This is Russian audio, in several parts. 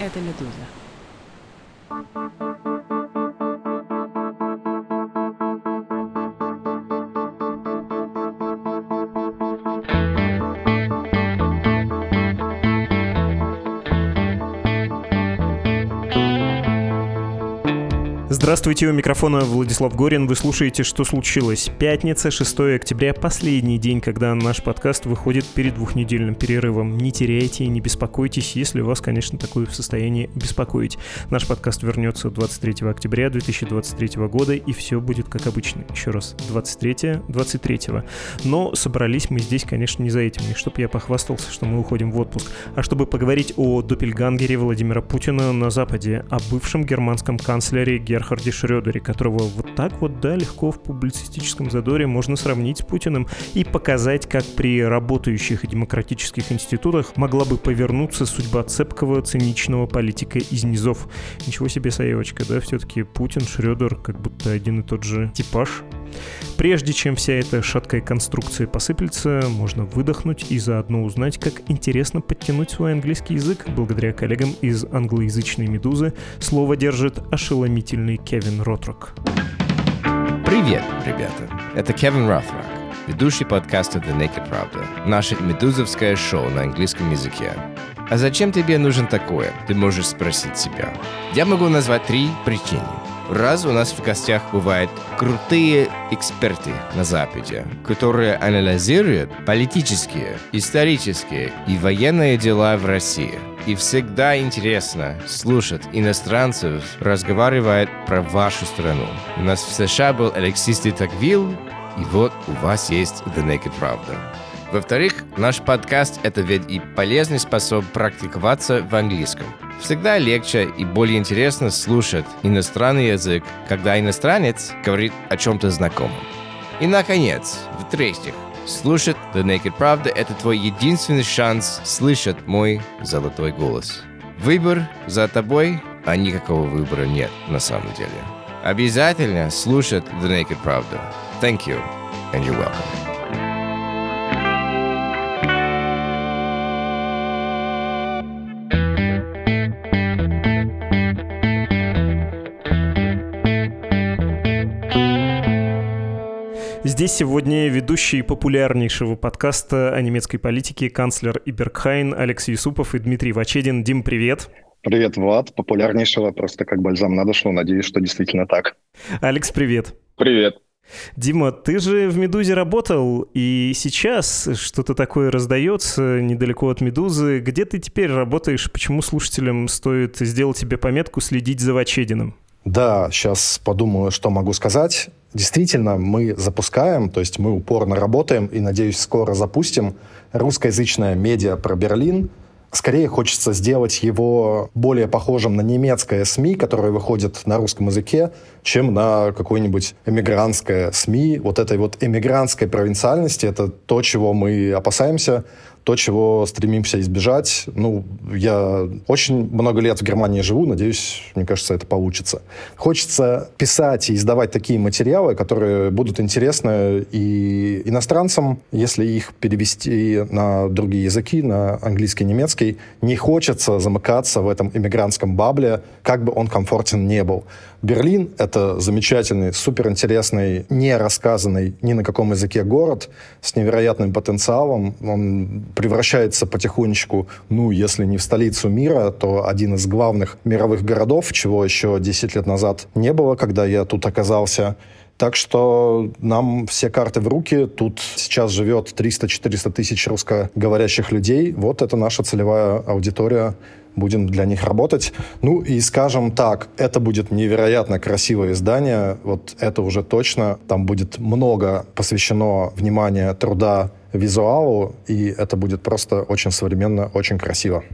Это «Медуза». Здравствуйте, у микрофона Владислав Горин. Вы слушаете «Что случилось?» Пятница, 6 октября, последний день, когда наш подкаст выходит перед двухнедельным перерывом. Не теряйте и не беспокойтесь, если вас, конечно, такое в состоянии беспокоить. Наш подкаст вернется 23 октября 2023 года, и все будет как обычно. Еще раз, 23-23. Но собрались мы здесь, конечно, не за этим. Не чтобы я похвастался, что мы уходим в отпуск, а чтобы поговорить о допельгангере Владимира Путина на Западе, о бывшем германском канцлере Герхарде Герхарде Шрёдере, которого вот так вот, да, легко в публицистическом задоре можно сравнить с Путиным и показать, как при работающих и демократических институтах могла бы повернуться судьба цепкого, циничного политика из низов. Ничего себе соевочка, да, все-таки Путин, Шрёдер, как будто один и тот же типаж. Прежде чем вся эта шаткая конструкция посыплется, можно выдохнуть и заодно узнать, как интересно подтянуть свой английский язык. Благодаря коллегам из англоязычной «Медузы» слово держит ошеломительный Кевин Ротрок. Привет, ребята! Это Кевин Ротрок, ведущий подкаста The Naked Правда, наше медузовское шоу на английском языке. А зачем тебе нужен такое? Ты можешь спросить себя. Я могу назвать три причины – Раз у нас в гостях бывают крутые эксперты на Западе, которые анализируют политические, исторические и военные дела в России. И всегда интересно слушать иностранцев разговаривать про вашу страну. У нас в США был Алексей Тагвил, и вот у вас есть The Naked Правда. Во-вторых, наш подкаст — это ведь и полезный способ практиковаться в английском. Всегда легче и более интересно слушать иностранный язык, когда иностранец говорит о чем-то знакомом. И, наконец, в-третьих, слушать The Naked Правда — это твой единственный шанс слышать мой золотой голос. Выбор за тобой, а никакого выбора нет на самом деле. Обязательно слушать The Naked Правда. Thank you, and you're welcome. Здесь сегодня ведущий популярнейшего подкаста о немецкой политике канцлер Ибергхайн Алекс Юсупов и Дмитрий Вачедин. Дим, привет. Привет, Влад. Популярнейшего просто как бальзам на душу. Надеюсь, что действительно так. Алекс, привет. Привет. Дима, ты же в «Медузе» работал, и сейчас что-то такое раздается недалеко от «Медузы». Где ты теперь работаешь? Почему слушателям стоит сделать себе пометку следить за Вачединым? Да, сейчас подумаю, что могу сказать. Действительно, мы запускаем, то есть мы упорно работаем и, надеюсь, скоро запустим русскоязычное медиа про Берлин. Скорее хочется сделать его более похожим на немецкое СМИ, которое выходит на русском языке, чем на какое-нибудь эмигрантское СМИ. Вот этой вот эмигрантской провинциальности — это то, чего мы опасаемся — то, чего стремимся избежать. Ну, я очень много лет в Германии живу, надеюсь, мне кажется, это получится. Хочется писать и издавать такие материалы, которые будут интересны и иностранцам, если их перевести на другие языки, на английский, немецкий. Не хочется замыкаться в этом иммигрантском бабле, как бы он комфортен не был. Берлин — это замечательный, суперинтересный, не рассказанный ни на каком языке город с невероятным потенциалом. Он превращается потихонечку, ну, если не в столицу мира, то один из главных мировых городов, чего еще 10 лет назад не было, когда я тут оказался. Так что нам все карты в руки. Тут сейчас живет 300-400 тысяч русскоговорящих людей. Вот это наша целевая аудитория будем для них работать. Ну и скажем так, это будет невероятно красивое издание, вот это уже точно. Там будет много посвящено внимания труда визуалу, и это будет просто очень современно, очень красиво.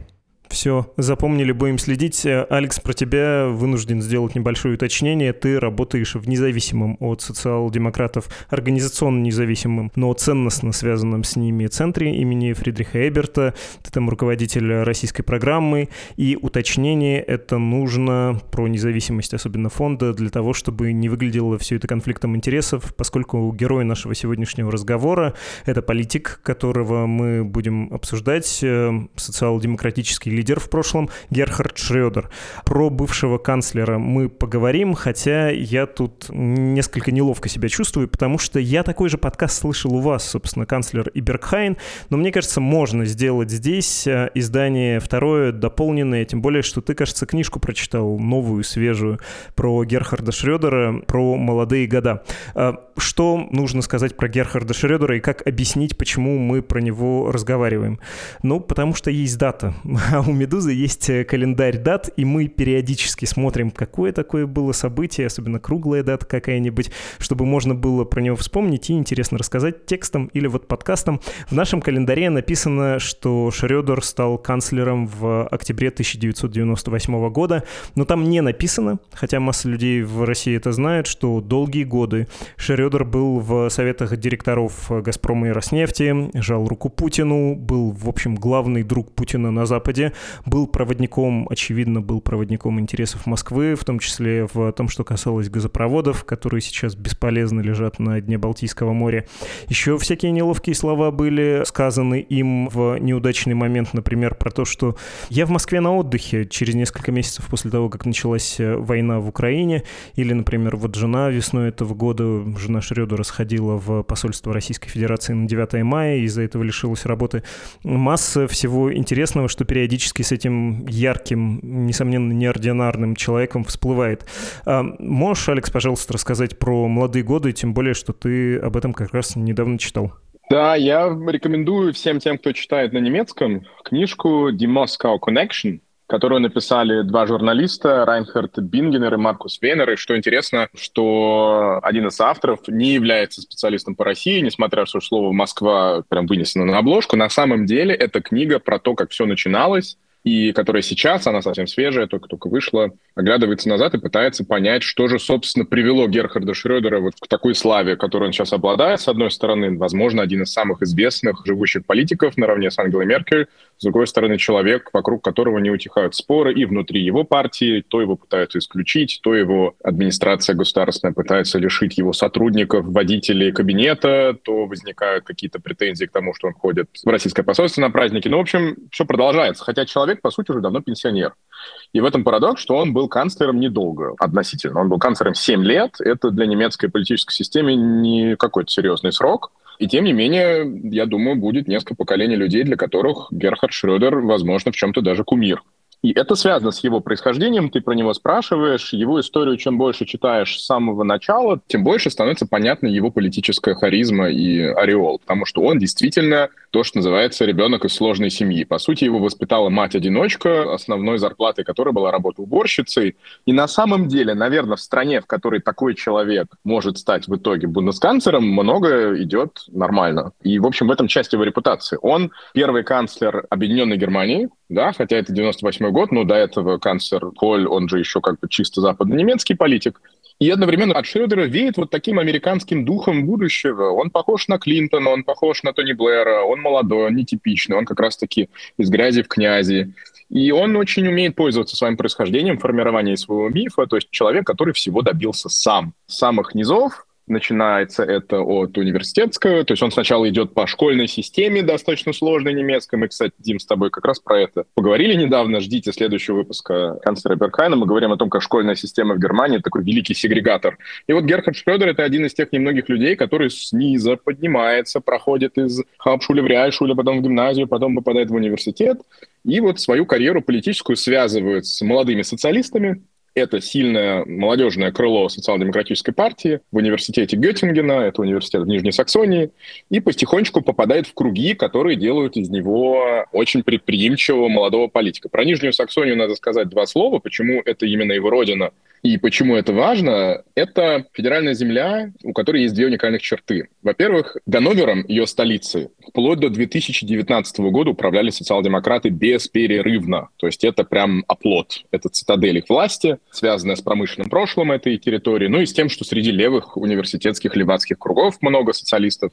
Все, запомнили, будем следить. Алекс, про тебя вынужден сделать небольшое уточнение. Ты работаешь в независимом от социал-демократов, организационно независимым, но ценностно связанном с ними центре имени Фридриха Эберта. Ты там руководитель российской программы. И уточнение это нужно про независимость, особенно фонда, для того, чтобы не выглядело все это конфликтом интересов, поскольку герой нашего сегодняшнего разговора — это политик, которого мы будем обсуждать, э, социал-демократический лидер в прошлом Герхард Шредер. Про бывшего канцлера мы поговорим, хотя я тут несколько неловко себя чувствую, потому что я такой же подкаст слышал у вас, собственно, канцлер Ибергхайн, но мне кажется, можно сделать здесь э, издание второе, дополненное, тем более, что ты, кажется, книжку прочитал, новую, свежую, про Герхарда Шредера, про молодые года. Э, что нужно сказать про Герхарда Шредера и как объяснить, почему мы про него разговариваем? Ну, потому что есть дата. А у «Медузы» есть э, календарь дат, и мы периодически смотрим, какое такое было событие, особенно круглая дата какая-нибудь, чтобы можно было про него вспомнить и интересно рассказать текстом или вот подкастом. В нашем календаре написано, что Шредер стал канцлером в октябре 1998 года, но там не написано, хотя масса людей в России это знает, что долгие годы Шредер был в советах директоров «Газпрома» и «Роснефти», жал руку Путину, был, в общем, главный друг Путина на Западе, был проводником, очевидно, был проводником интересов Москвы, в том числе в том, что касалось газопроводов, которые сейчас бесполезно лежат на дне Балтийского моря. Еще всякие неловкие слова были сказаны им в неудачный момент, например, про то, что я в Москве на отдыхе через несколько месяцев после того, как началась война в Украине, или, например, вот жена весной этого года, жена Шредера сходила в посольство Российской Федерации на 9 мая, из-за этого лишилась работы. Масса всего интересного, что периодически с этим ярким, несомненно, неординарным человеком всплывает. А можешь, Алекс, пожалуйста, рассказать про молодые годы, тем более, что ты об этом как раз недавно читал? Да, я рекомендую всем тем, кто читает на немецком, книжку «The Moscow Connection», которую написали два журналиста, Райнхард Бингенер и Маркус Вейнер. И что интересно, что один из авторов не является специалистом по России, несмотря на то, что слово «Москва» прям вынесено на обложку. На самом деле это книга про то, как все начиналось, и которая сейчас, она совсем свежая, только-только вышла, оглядывается назад и пытается понять, что же, собственно, привело Герхарда Шрёдера вот к такой славе, которой он сейчас обладает. С одной стороны, возможно, один из самых известных живущих политиков наравне с Ангелой Меркель, с другой стороны, человек, вокруг которого не утихают споры и внутри его партии, то его пытаются исключить, то его администрация государственная пытается лишить его сотрудников, водителей кабинета, то возникают какие-то претензии к тому, что он ходит в российское посольство на праздники. Ну, в общем, все продолжается. Хотя человек, по сути, уже давно пенсионер. И в этом парадокс, что он был канцлером недолго относительно. Он был канцлером 7 лет. Это для немецкой политической системы не какой-то серьезный срок. И тем не менее, я думаю, будет несколько поколений людей, для которых Герхард Шрёдер, возможно, в чем-то даже кумир. И это связано с его происхождением, ты про него спрашиваешь, его историю чем больше читаешь с самого начала, тем больше становится понятна его политическая харизма и ореол, потому что он действительно то, что называется ребенок из сложной семьи. По сути, его воспитала мать-одиночка, основной зарплатой которой была работа уборщицей. И на самом деле, наверное, в стране, в которой такой человек может стать в итоге бундесканцлером, много идет нормально. И, в общем, в этом часть его репутации. Он первый канцлер Объединенной Германии, да, хотя это 98 год, но до этого канцлер Коль, он же еще как бы чисто западно-немецкий политик. И одновременно от Шредера веет вот таким американским духом будущего. Он похож на Клинтона, он похож на Тони Блэра, он молодой, он нетипичный, он как раз-таки из грязи в князи. И он очень умеет пользоваться своим происхождением, формированием своего мифа, то есть человек, который всего добился сам. С самых низов, Начинается это от университетского, то есть он сначала идет по школьной системе, достаточно сложной немецкой. Мы, кстати, Дим, с тобой как раз про это поговорили недавно. Ждите следующего выпуска канцлера Беркхайна. Мы говорим о том, как школьная система в Германии такой великий сегрегатор. И вот Герхард Шредер — это один из тех немногих людей, который снизу поднимается, проходит из Хаупшуля в Реальшуля, потом в гимназию, потом попадает в университет, и вот свою карьеру политическую связывает с молодыми социалистами, это сильное молодежное крыло социал-демократической партии в университете Геттингена, это университет в Нижней Саксонии, и потихонечку попадает в круги, которые делают из него очень предприимчивого молодого политика. Про Нижнюю Саксонию надо сказать два слова, почему это именно его родина и почему это важно? Это федеральная земля, у которой есть две уникальных черты. Во-первых, Ганновером, ее столицей, вплоть до 2019 года управляли социал-демократы бесперерывно. То есть это прям оплот, это цитадель их власти, связанная с промышленным прошлым этой территории, ну и с тем, что среди левых университетских левацких кругов много социалистов.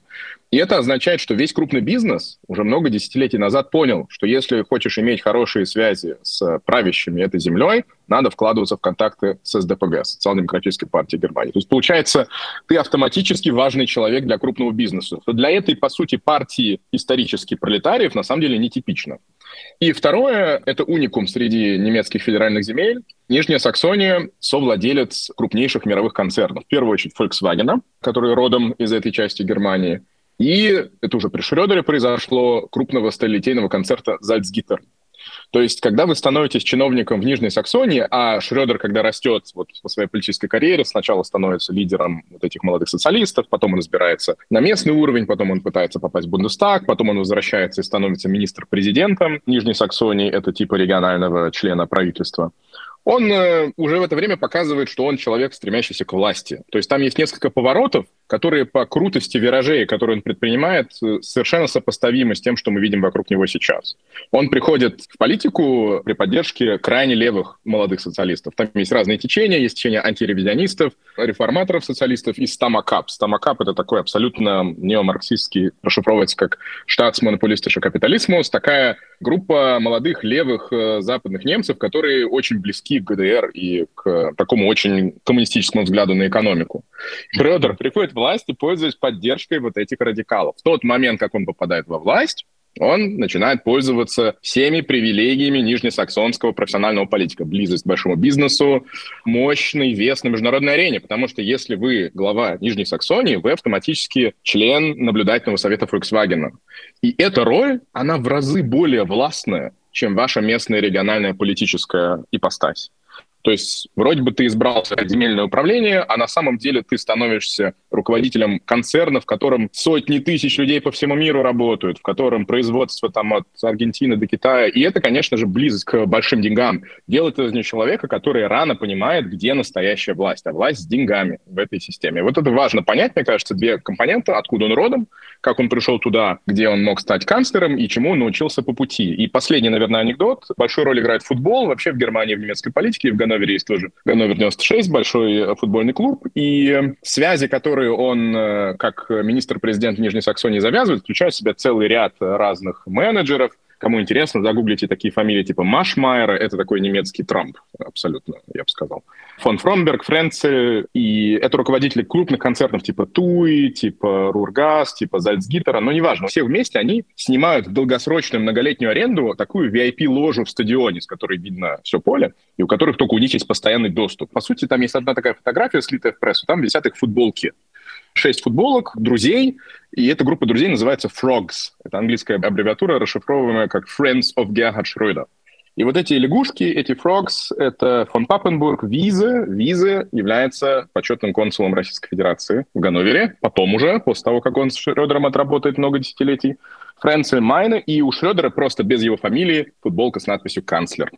И это означает, что весь крупный бизнес уже много десятилетий назад понял, что если хочешь иметь хорошие связи с правящими этой землей, надо вкладываться в контакты с СДПГ, Социал-демократической партией Германии. То есть, получается, ты автоматически важный человек для крупного бизнеса. Для этой, по сути, партии исторически пролетариев на самом деле нетипично. И второе — это уникум среди немецких федеральных земель. Нижняя Саксония — совладелец крупнейших мировых концернов. В первую очередь Volkswagen, который родом из этой части Германии. И это уже при Шрёдере произошло крупного сталелитейного концерта «Зальцгиттер», то есть, когда вы становитесь чиновником в Нижней Саксонии, а Шредер, когда растет вот по своей политической карьере, сначала становится лидером вот этих молодых социалистов, потом он разбирается на местный уровень, потом он пытается попасть в Бундестаг, потом он возвращается и становится министр-президентом Нижней Саксонии, это типа регионального члена правительства он э, уже в это время показывает, что он человек, стремящийся к власти. То есть там есть несколько поворотов, которые по крутости виражей, которые он предпринимает, э, совершенно сопоставимы с тем, что мы видим вокруг него сейчас. Он приходит в политику при поддержке крайне левых молодых социалистов. Там есть разные течения, есть течение антиревизионистов, реформаторов социалистов и стамакап. Стамакап — это такой абсолютно неомарксистский, расшифровывается как штатс-монополистиша капитализмус, такая группа молодых левых э, западных немцев, которые очень близки к ГДР и к такому очень коммунистическому взгляду на экономику. Шредер приходит в власть и пользуясь поддержкой вот этих радикалов. В тот момент, как он попадает во власть, он начинает пользоваться всеми привилегиями нижнесаксонского профессионального политика. Близость к большому бизнесу, мощный вес на международной арене. Потому что если вы глава Нижней Саксонии, вы автоматически член наблюдательного совета Volkswagen. И эта роль, она в разы более властная, чем ваша местная региональная политическая ипостась. То есть вроде бы ты избрался в земельное управление, а на самом деле ты становишься руководителем концерна, в котором сотни тысяч людей по всему миру работают, в котором производство там от Аргентины до Китая. И это, конечно же, близость к большим деньгам. Делает из него человека, который рано понимает, где настоящая власть. А власть с деньгами в этой системе. Вот это важно понять, мне кажется, две компонента, откуда он родом, как он пришел туда, где он мог стать канцлером и чему он научился по пути. И последний, наверное, анекдот. Большую роль играет футбол вообще в Германии, в немецкой политике, в Ганновере есть тоже Ганновер 96, большой э, футбольный клуб. И связи, которые он э, как министр-президент Нижней Саксонии завязывает, включают в себя целый ряд разных менеджеров, Кому интересно, загуглите такие фамилии типа Машмайера, это такой немецкий Трамп, абсолютно, я бы сказал. Фон Фромберг, Френцель, и это руководители крупных концертов типа Туи, типа Рургас, типа Зальцгиттера, но неважно, все вместе они снимают долгосрочную многолетнюю аренду такую VIP-ложу в стадионе, с которой видно все поле, и у которых только у них есть постоянный доступ. По сути, там есть одна такая фотография, слитая в прессу, там висят их футболки шесть футболок, друзей, и эта группа друзей называется Frogs. Это английская аббревиатура, расшифровываемая как Friends of Gerhard Schröder. И вот эти лягушки, эти фрогс, это фон Паппенбург, Визе. Визе является почетным консулом Российской Федерации в Ганновере. Потом уже, после того, как он с Шрёдером отработает много десятилетий. Фрэнсиль Майна, и у Шрёдера просто без его фамилии футболка с надписью «Канцлер».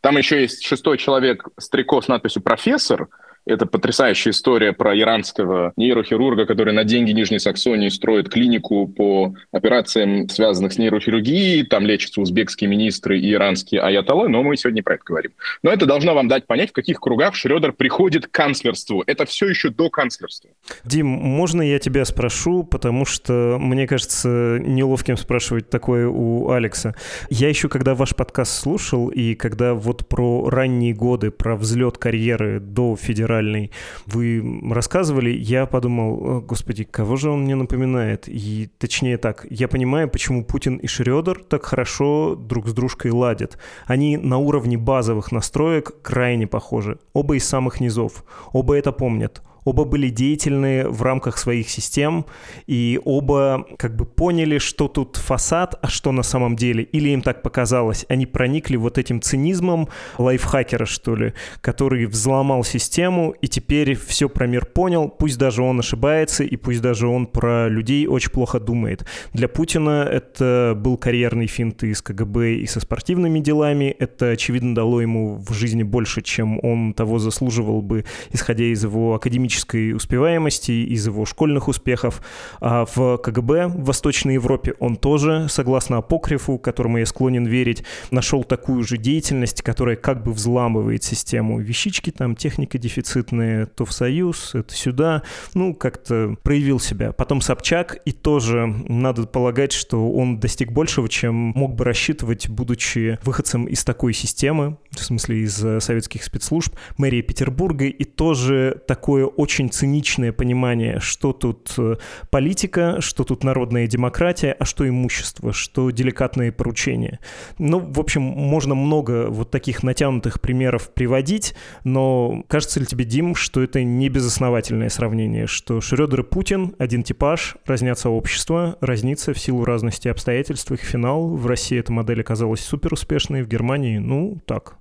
Там еще есть шестой человек с трико с надписью «Профессор», это потрясающая история про иранского нейрохирурга, который на деньги Нижней Саксонии строит клинику по операциям, связанных с нейрохирургией. Там лечатся узбекские министры и иранские аятоллы, но мы сегодня про это говорим. Но это должно вам дать понять, в каких кругах Шредер приходит к канцлерству. Это все еще до канцлерства. Дим, можно я тебя спрошу, потому что мне кажется неловким спрашивать такое у Алекса. Я еще, когда ваш подкаст слушал, и когда вот про ранние годы, про взлет карьеры до федерального театральный, вы рассказывали, я подумал, господи, кого же он мне напоминает? И точнее так, я понимаю, почему Путин и Шредер так хорошо друг с дружкой ладят. Они на уровне базовых настроек крайне похожи. Оба из самых низов. Оба это помнят. Оба были деятельны в рамках своих систем, и оба как бы поняли, что тут фасад, а что на самом деле. Или им так показалось. Они проникли вот этим цинизмом лайфхакера, что ли, который взломал систему, и теперь все про мир понял, пусть даже он ошибается, и пусть даже он про людей очень плохо думает. Для Путина это был карьерный финт из КГБ и со спортивными делами. Это, очевидно, дало ему в жизни больше, чем он того заслуживал бы, исходя из его академического академической успеваемости, из его школьных успехов. А в КГБ в Восточной Европе он тоже, согласно апокрифу, которому я склонен верить, нашел такую же деятельность, которая как бы взламывает систему. Вещички там, техника дефицитная, то в Союз, это сюда. Ну, как-то проявил себя. Потом Собчак, и тоже надо полагать, что он достиг большего, чем мог бы рассчитывать, будучи выходцем из такой системы, в смысле из э, советских спецслужб, мэрия Петербурга, и тоже такое очень циничное понимание, что тут э, политика, что тут народная демократия, а что имущество, что деликатные поручения. Ну, в общем, можно много вот таких натянутых примеров приводить, но кажется ли тебе, Дим, что это не безосновательное сравнение, что Шрёдер и Путин — один типаж, разнятся общества, разнится в силу разности обстоятельств их финал. В России эта модель оказалась суперуспешной, в Германии, ну, так.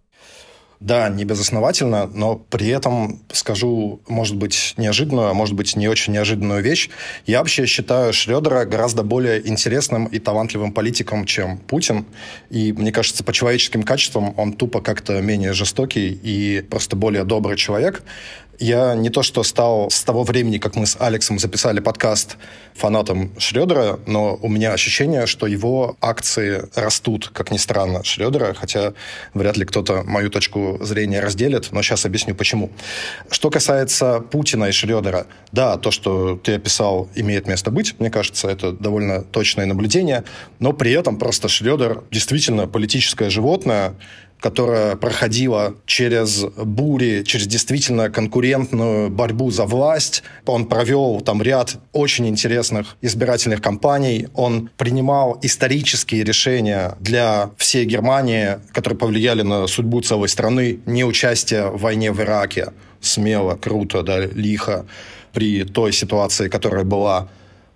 Да, не безосновательно, но при этом скажу, может быть, неожиданную, а может быть, не очень неожиданную вещь. Я вообще считаю Шредера гораздо более интересным и талантливым политиком, чем Путин. И, мне кажется, по человеческим качествам он тупо как-то менее жестокий и просто более добрый человек. Я не то что стал с того времени, как мы с Алексом записали подкаст фанатом Шредера, но у меня ощущение, что его акции растут, как ни странно, Шредера, хотя вряд ли кто-то мою точку зрения разделит, но сейчас объясню почему. Что касается Путина и Шредера, да, то, что ты описал, имеет место быть, мне кажется, это довольно точное наблюдение, но при этом просто Шредер действительно политическое животное, которая проходила через бури, через действительно конкурентную борьбу за власть. Он провел там ряд очень интересных избирательных кампаний. Он принимал исторические решения для всей Германии, которые повлияли на судьбу целой страны. Не участие в войне в Ираке. Смело, круто, да, лихо при той ситуации, которая была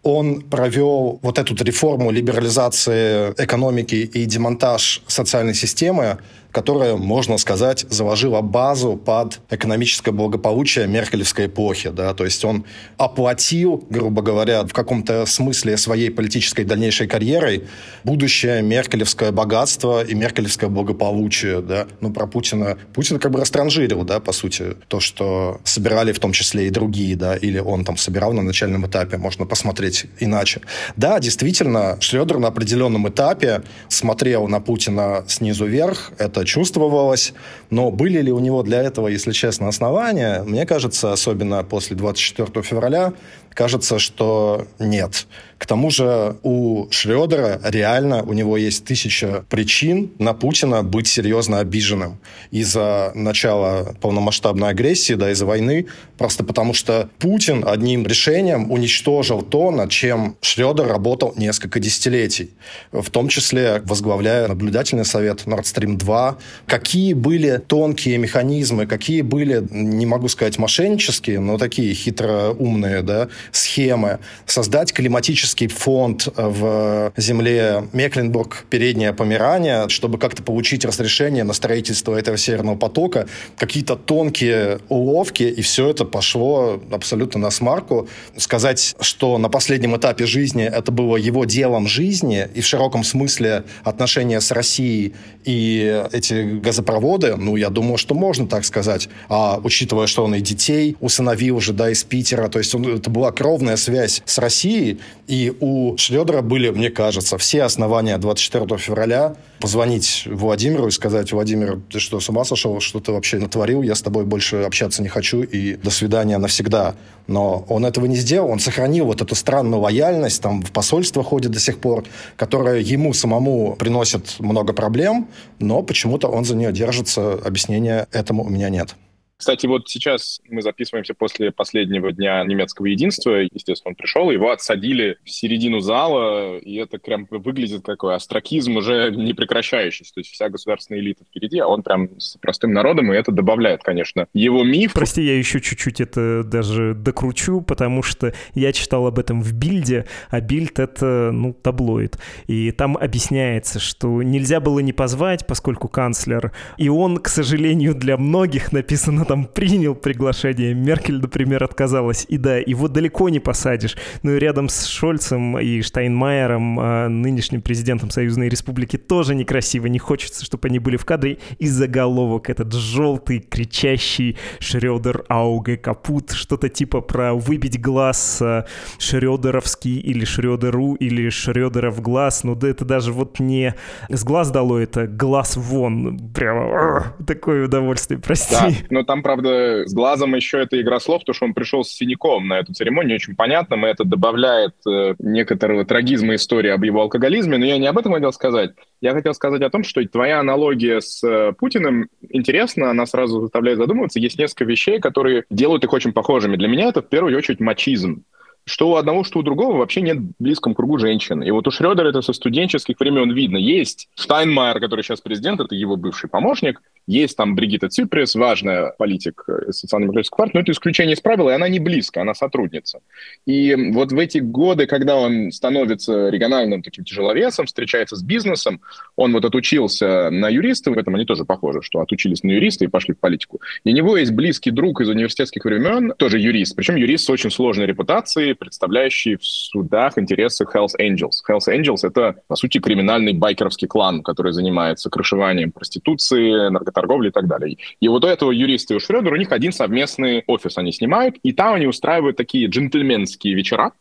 он провел вот эту реформу либерализации экономики и демонтаж социальной системы, которая, можно сказать, заложила базу под экономическое благополучие меркелевской эпохи. Да? То есть он оплатил, грубо говоря, в каком-то смысле своей политической дальнейшей карьерой будущее меркелевское богатство и меркелевское благополучие. Да? Ну, про Путина... Путин как бы растранжирил, да, по сути, то, что собирали в том числе и другие, да, или он там собирал на начальном этапе, можно посмотреть иначе. Да, действительно, Шредер на определенном этапе смотрел на Путина снизу вверх, это это чувствовалось. Но были ли у него для этого, если честно, основания? Мне кажется, особенно после 24 февраля, кажется, что нет. К тому же у Шредера реально у него есть тысяча причин на Путина быть серьезно обиженным из-за начала полномасштабной агрессии, да, из-за войны, просто потому что Путин одним решением уничтожил то, над чем Шредер работал несколько десятилетий, в том числе возглавляя наблюдательный совет Nord Stream 2. Какие были тонкие механизмы, какие были, не могу сказать мошеннические, но такие хитроумные, да, схемы, создать климатический фонд в земле Мекленбург, Передняя Померания, чтобы как-то получить разрешение на строительство этого Северного потока, какие-то тонкие уловки, и все это пошло абсолютно на смарку. Сказать, что на последнем этапе жизни это было его делом жизни, и в широком смысле отношения с Россией и эти газопроводы, ну, я думаю, что можно так сказать. А учитывая, что он и детей усыновил уже, да, из Питера, то есть он, это была кровная связь с Россией, и у Шредера были, мне кажется, все основания 24 февраля позвонить Владимиру и сказать, Владимир, ты что, с ума сошел, что ты вообще натворил, я с тобой больше общаться не хочу, и до свидания навсегда. Но он этого не сделал, он сохранил вот эту странную лояльность, там в посольство ходит до сих пор, которая ему самому приносит много проблем, но почему-то он за нее держится, объяснения этому у меня нет. Кстати, вот сейчас мы записываемся после последнего дня немецкого единства. Естественно, он пришел, его отсадили в середину зала, и это прям выглядит какой астракизм уже не прекращающийся. То есть вся государственная элита впереди, а он прям с простым народом, и это добавляет, конечно, его миф. Прости, я еще чуть-чуть это даже докручу, потому что я читал об этом в Бильде, а Бильд — это, ну, таблоид. И там объясняется, что нельзя было не позвать, поскольку канцлер, и он, к сожалению, для многих написано там принял приглашение, Меркель, например, отказалась. И да, его далеко не посадишь. Ну и рядом с Шольцем и Штайнмайером, а, нынешним президентом Союзной Республики, тоже некрасиво. Не хочется, чтобы они были в кадре. И заголовок этот желтый, кричащий Шредер Ауге Капут. Что-то типа про выбить глаз а, Шредеровский или Шредеру или Шредера в глаз. Ну да это даже вот не с глаз дало, это глаз вон. Прямо такое удовольствие, прости. Да, но там Правда, с глазом еще это игра слов, потому что он пришел с синяком на эту церемонию, очень понятно, и это добавляет э, некоторого трагизма истории об его алкоголизме, но я не об этом хотел сказать. Я хотел сказать о том, что твоя аналогия с э, Путиным интересна, она сразу заставляет задумываться. Есть несколько вещей, которые делают их очень похожими. Для меня это в первую очередь мачизм что у одного, что у другого вообще нет в близком кругу женщин. И вот у Шредера это со студенческих времен видно. Есть Штайнмайер, который сейчас президент, это его бывший помощник, есть там Бригита Ципрес, важная политик социал-демократической партии, но это исключение из правила, и она не близко, она сотрудница. И вот в эти годы, когда он становится региональным таким тяжеловесом, встречается с бизнесом, он вот отучился на юриста, в этом они тоже похожи, что отучились на юриста и пошли в политику. И у него есть близкий друг из университетских времен, тоже юрист, причем юрист с очень сложной репутацией, представляющий в судах интересы Hells Angels. Hells Angels — это, по сути, криминальный байкеровский клан, который занимается крышеванием проституции, наркоторговли и так далее. И вот у этого юриста и у Шредера у них один совместный офис они снимают, и там они устраивают такие джентльменские вечера,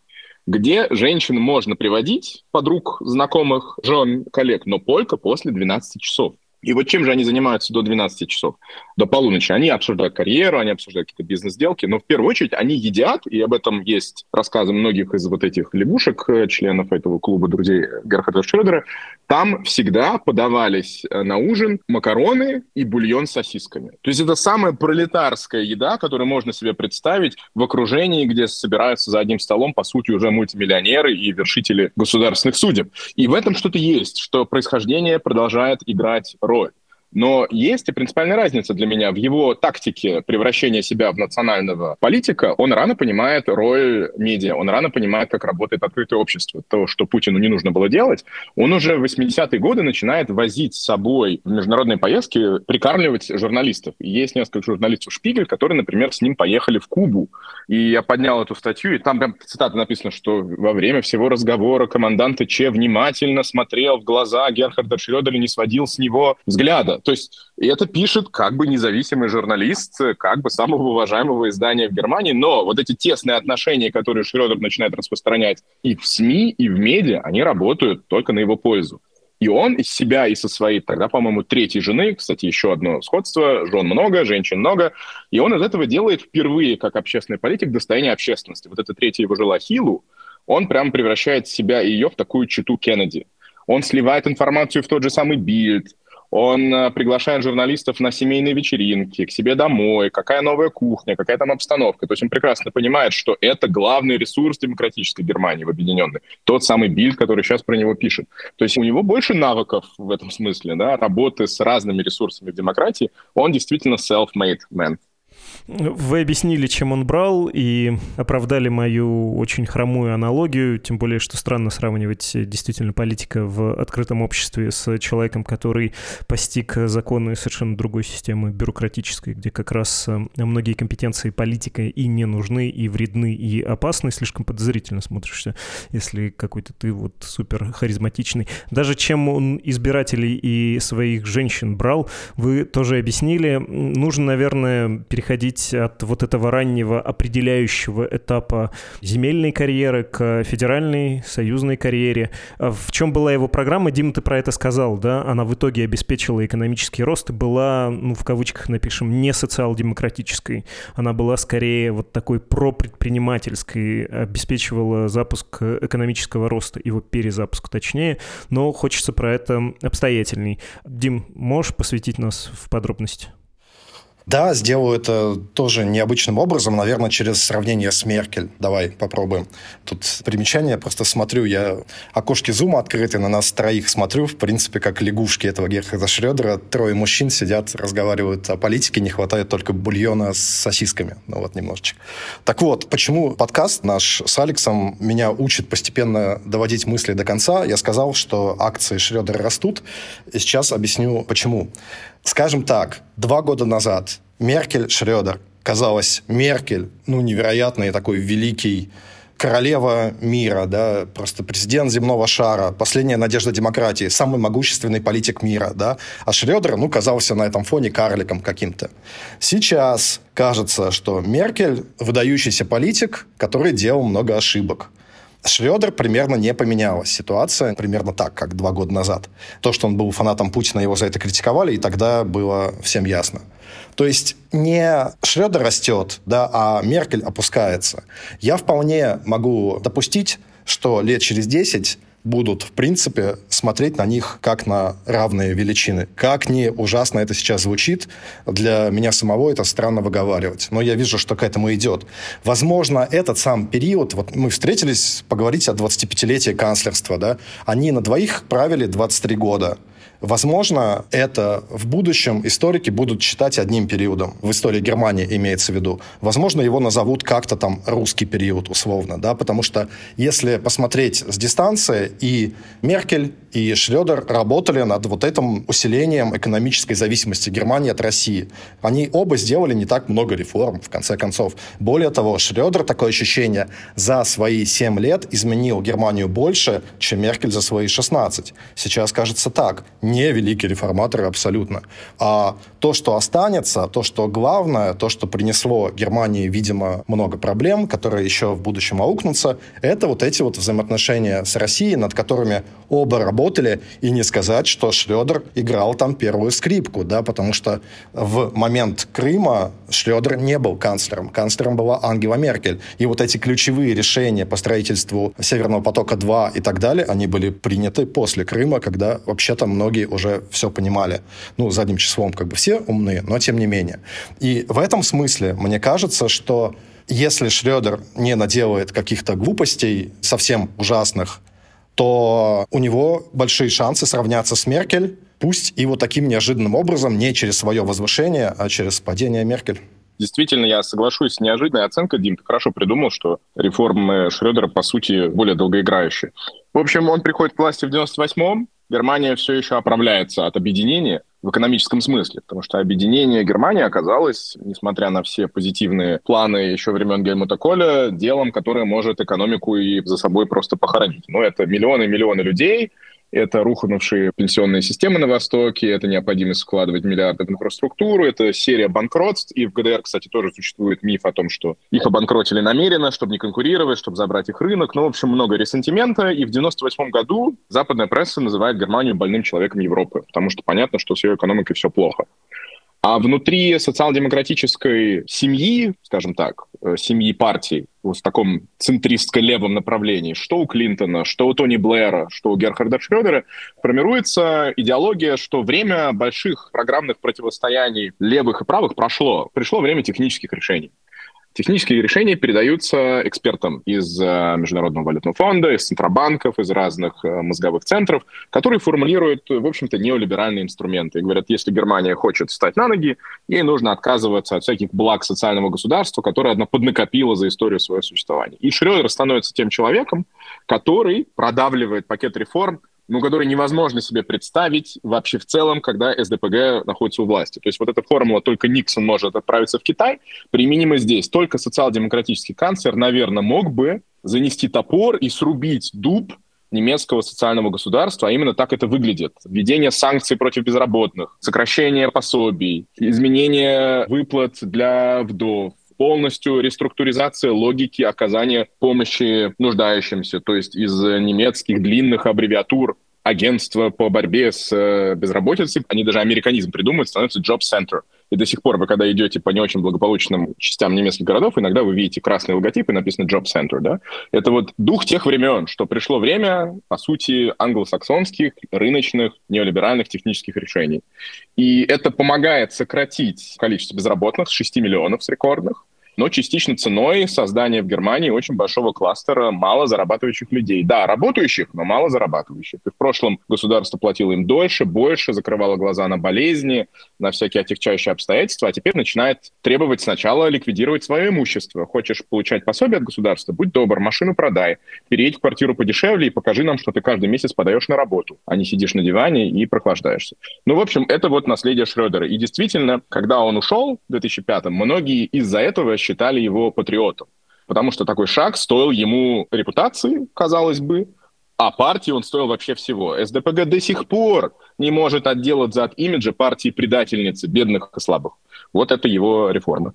где женщин можно приводить, подруг, знакомых, жен, коллег, но только после 12 часов. И вот чем же они занимаются до 12 часов, до полуночи? Они обсуждают карьеру, они обсуждают какие-то бизнес-сделки, но в первую очередь они едят, и об этом есть рассказы многих из вот этих лягушек, э, членов этого клуба друзей Герхарда Шредера. Там всегда подавались э, на ужин макароны и бульон с сосисками. То есть это самая пролетарская еда, которую можно себе представить в окружении, где собираются за одним столом, по сути, уже мультимиллионеры и вершители государственных судеб. И в этом что-то есть, что происхождение продолжает играть роль. Но есть и принципиальная разница для меня в его тактике превращения себя в национального политика. Он рано понимает роль медиа, он рано понимает, как работает открытое общество. То, что Путину не нужно было делать, он уже в 80-е годы начинает возить с собой в международные поездки, прикармливать журналистов. И есть несколько журналистов Шпигель, которые, например, с ним поехали в Кубу. И я поднял эту статью, и там прям цитата написана, что во время всего разговора командант Че внимательно смотрел в глаза Герхарда Шрёдера не сводил с него взгляда. То есть это пишет как бы независимый журналист, как бы самого уважаемого издания в Германии, но вот эти тесные отношения, которые Шредер начинает распространять и в СМИ, и в медиа, они работают только на его пользу. И он из себя, и со своей, тогда, по-моему, третьей жены, кстати, еще одно сходство, жен много, женщин много, и он из этого делает впервые, как общественный политик, достояние общественности. Вот эта третья его жила Хилу, он прям превращает себя и ее в такую читу Кеннеди. Он сливает информацию в тот же самый Бильд, он э, приглашает журналистов на семейные вечеринки, к себе домой, какая новая кухня, какая там обстановка. То есть он прекрасно понимает, что это главный ресурс демократической Германии в Объединенной. Тот самый Бильд, который сейчас про него пишет. То есть у него больше навыков в этом смысле, да, работы с разными ресурсами в демократии. Он действительно self-made man. Вы объяснили, чем он брал, и оправдали мою очень хромую аналогию, тем более, что странно сравнивать действительно политика в открытом обществе с человеком, который постиг законы совершенно другой системы бюрократической, где как раз э, многие компетенции политика и не нужны, и вредны, и опасны, слишком подозрительно смотришься, если какой-то ты вот супер харизматичный. Даже чем он избирателей и своих женщин брал, вы тоже объяснили. Нужно, наверное, переходить переходить от вот этого раннего определяющего этапа земельной карьеры к федеральной, союзной карьере. А в чем была его программа? Дима, ты про это сказал, да? Она в итоге обеспечила экономический рост и была, ну, в кавычках напишем, не социал-демократической. Она была скорее вот такой пропредпринимательской, обеспечивала запуск экономического роста, его перезапуск точнее, но хочется про это обстоятельней. Дим, можешь посвятить нас в подробности? Да, сделаю это тоже необычным образом, наверное, через сравнение с Меркель. Давай попробуем. Тут примечание, просто смотрю, я окошки зума открыты, на нас троих смотрю, в принципе, как лягушки этого Герхарда Шредера. Трое мужчин сидят, разговаривают о политике, не хватает только бульона с сосисками. Ну вот, немножечко. Так вот, почему подкаст наш с Алексом меня учит постепенно доводить мысли до конца? Я сказал, что акции Шредера растут, и сейчас объясню, почему. Скажем так, два года назад Меркель, Шредер, казалось, Меркель, ну, невероятный такой великий королева мира, да, просто президент земного шара, последняя надежда демократии, самый могущественный политик мира, да, а Шредер, ну, казался на этом фоне карликом каким-то. Сейчас кажется, что Меркель выдающийся политик, который делал много ошибок. Шредер примерно не поменялась ситуация, примерно так, как два года назад. То, что он был фанатом Путина, его за это критиковали, и тогда было всем ясно. То есть не Шредер растет, да, а Меркель опускается. Я вполне могу допустить, что лет через 10 будут, в принципе, смотреть на них как на равные величины. Как не ужасно это сейчас звучит, для меня самого это странно выговаривать. Но я вижу, что к этому идет. Возможно, этот сам период, вот мы встретились поговорить о 25-летии канцлерства, да, они на двоих правили 23 года. Возможно, это в будущем историки будут считать одним периодом. В истории Германии имеется в виду. Возможно, его назовут как-то там русский период условно, да, потому что если посмотреть с дистанции, и Меркель, и Шредер работали над вот этим усилением экономической зависимости Германии от России. Они оба сделали не так много реформ, в конце концов. Более того, Шредер, такое ощущение, за свои 7 лет изменил Германию больше, чем Меркель за свои 16. Сейчас кажется так не великий реформатор абсолютно. А то, что останется, то, что главное, то, что принесло Германии, видимо, много проблем, которые еще в будущем аукнутся, это вот эти вот взаимоотношения с Россией, над которыми оба работали, и не сказать, что Шредер играл там первую скрипку, да, потому что в момент Крыма Шредер не был канцлером. Канцлером была Ангела Меркель. И вот эти ключевые решения по строительству Северного потока-2 и так далее, они были приняты после Крыма, когда вообще-то многие уже все понимали. Ну, задним числом как бы все умные, но тем не менее. И в этом смысле мне кажется, что если Шредер не наделает каких-то глупостей совсем ужасных, то у него большие шансы сравняться с Меркель, пусть и вот таким неожиданным образом, не через свое возвышение, а через падение Меркель. Действительно, я соглашусь с неожиданной оценкой. Дим, ты хорошо придумал, что реформы Шредера, по сути, более долгоиграющие. В общем, он приходит к власти в 98-м, Германия все еще оправляется от объединения в экономическом смысле, потому что объединение Германии оказалось, несмотря на все позитивные планы еще времен Гельмута Коля, делом, которое может экономику и за собой просто похоронить. Но это миллионы-миллионы людей, это рухнувшие пенсионные системы на Востоке, это необходимость вкладывать миллиарды в инфраструктуру, это серия банкротств. И в ГДР, кстати, тоже существует миф о том, что их обанкротили намеренно, чтобы не конкурировать, чтобы забрать их рынок. Ну, в общем, много ресентимента. И в 98 году западная пресса называет Германию больным человеком Европы, потому что понятно, что с ее экономикой все плохо. А внутри социал-демократической семьи, скажем так, э, семьи партий в таком центристско-левом направлении, что у Клинтона, что у Тони Блэра, что у Герхарда Шрёдера, формируется идеология, что время больших программных противостояний левых и правых прошло. Пришло время технических решений. Технические решения передаются экспертам из э, Международного валютного фонда, из центробанков, из разных э, мозговых центров, которые формулируют, в общем-то, неолиберальные инструменты. И говорят, если Германия хочет встать на ноги, ей нужно отказываться от всяких благ социального государства, которое она поднакопила за историю своего существования. И Шрёдер становится тем человеком, который продавливает пакет реформ ну, который невозможно себе представить вообще в целом, когда СДПГ находится у власти. То есть вот эта формула «только Никсон может отправиться в Китай» применима здесь. Только социал-демократический канцлер, наверное, мог бы занести топор и срубить дуб немецкого социального государства, а именно так это выглядит. Введение санкций против безработных, сокращение пособий, изменение выплат для вдов, полностью реструктуризация логики оказания помощи нуждающимся, то есть из немецких длинных аббревиатур агентства по борьбе с э, безработицей, они даже американизм придумывают, становится Job Center. И до сих пор вы, когда идете по не очень благополучным частям немецких городов, иногда вы видите красный логотип и написано Job Center, да? Это вот дух тех времен, что пришло время, по сути, англосаксонских, рыночных, неолиберальных технических решений. И это помогает сократить количество безработных с 6 миллионов с рекордных но частично ценой создания в Германии очень большого кластера мало зарабатывающих людей. Да, работающих, но мало зарабатывающих. И в прошлом государство платило им дольше, больше, закрывало глаза на болезни, на всякие отягчающие обстоятельства, а теперь начинает требовать сначала ликвидировать свое имущество. Хочешь получать пособие от государства? Будь добр, машину продай, переедь в квартиру подешевле и покажи нам, что ты каждый месяц подаешь на работу, а не сидишь на диване и прохлаждаешься. Ну, в общем, это вот наследие Шредера. И действительно, когда он ушел в 2005-м, многие из-за этого считали его патриотом. Потому что такой шаг стоил ему репутации, казалось бы, а партии он стоил вообще всего. СДПГ до сих пор не может отделаться от имиджа партии предательницы, бедных и слабых. Вот это его реформа.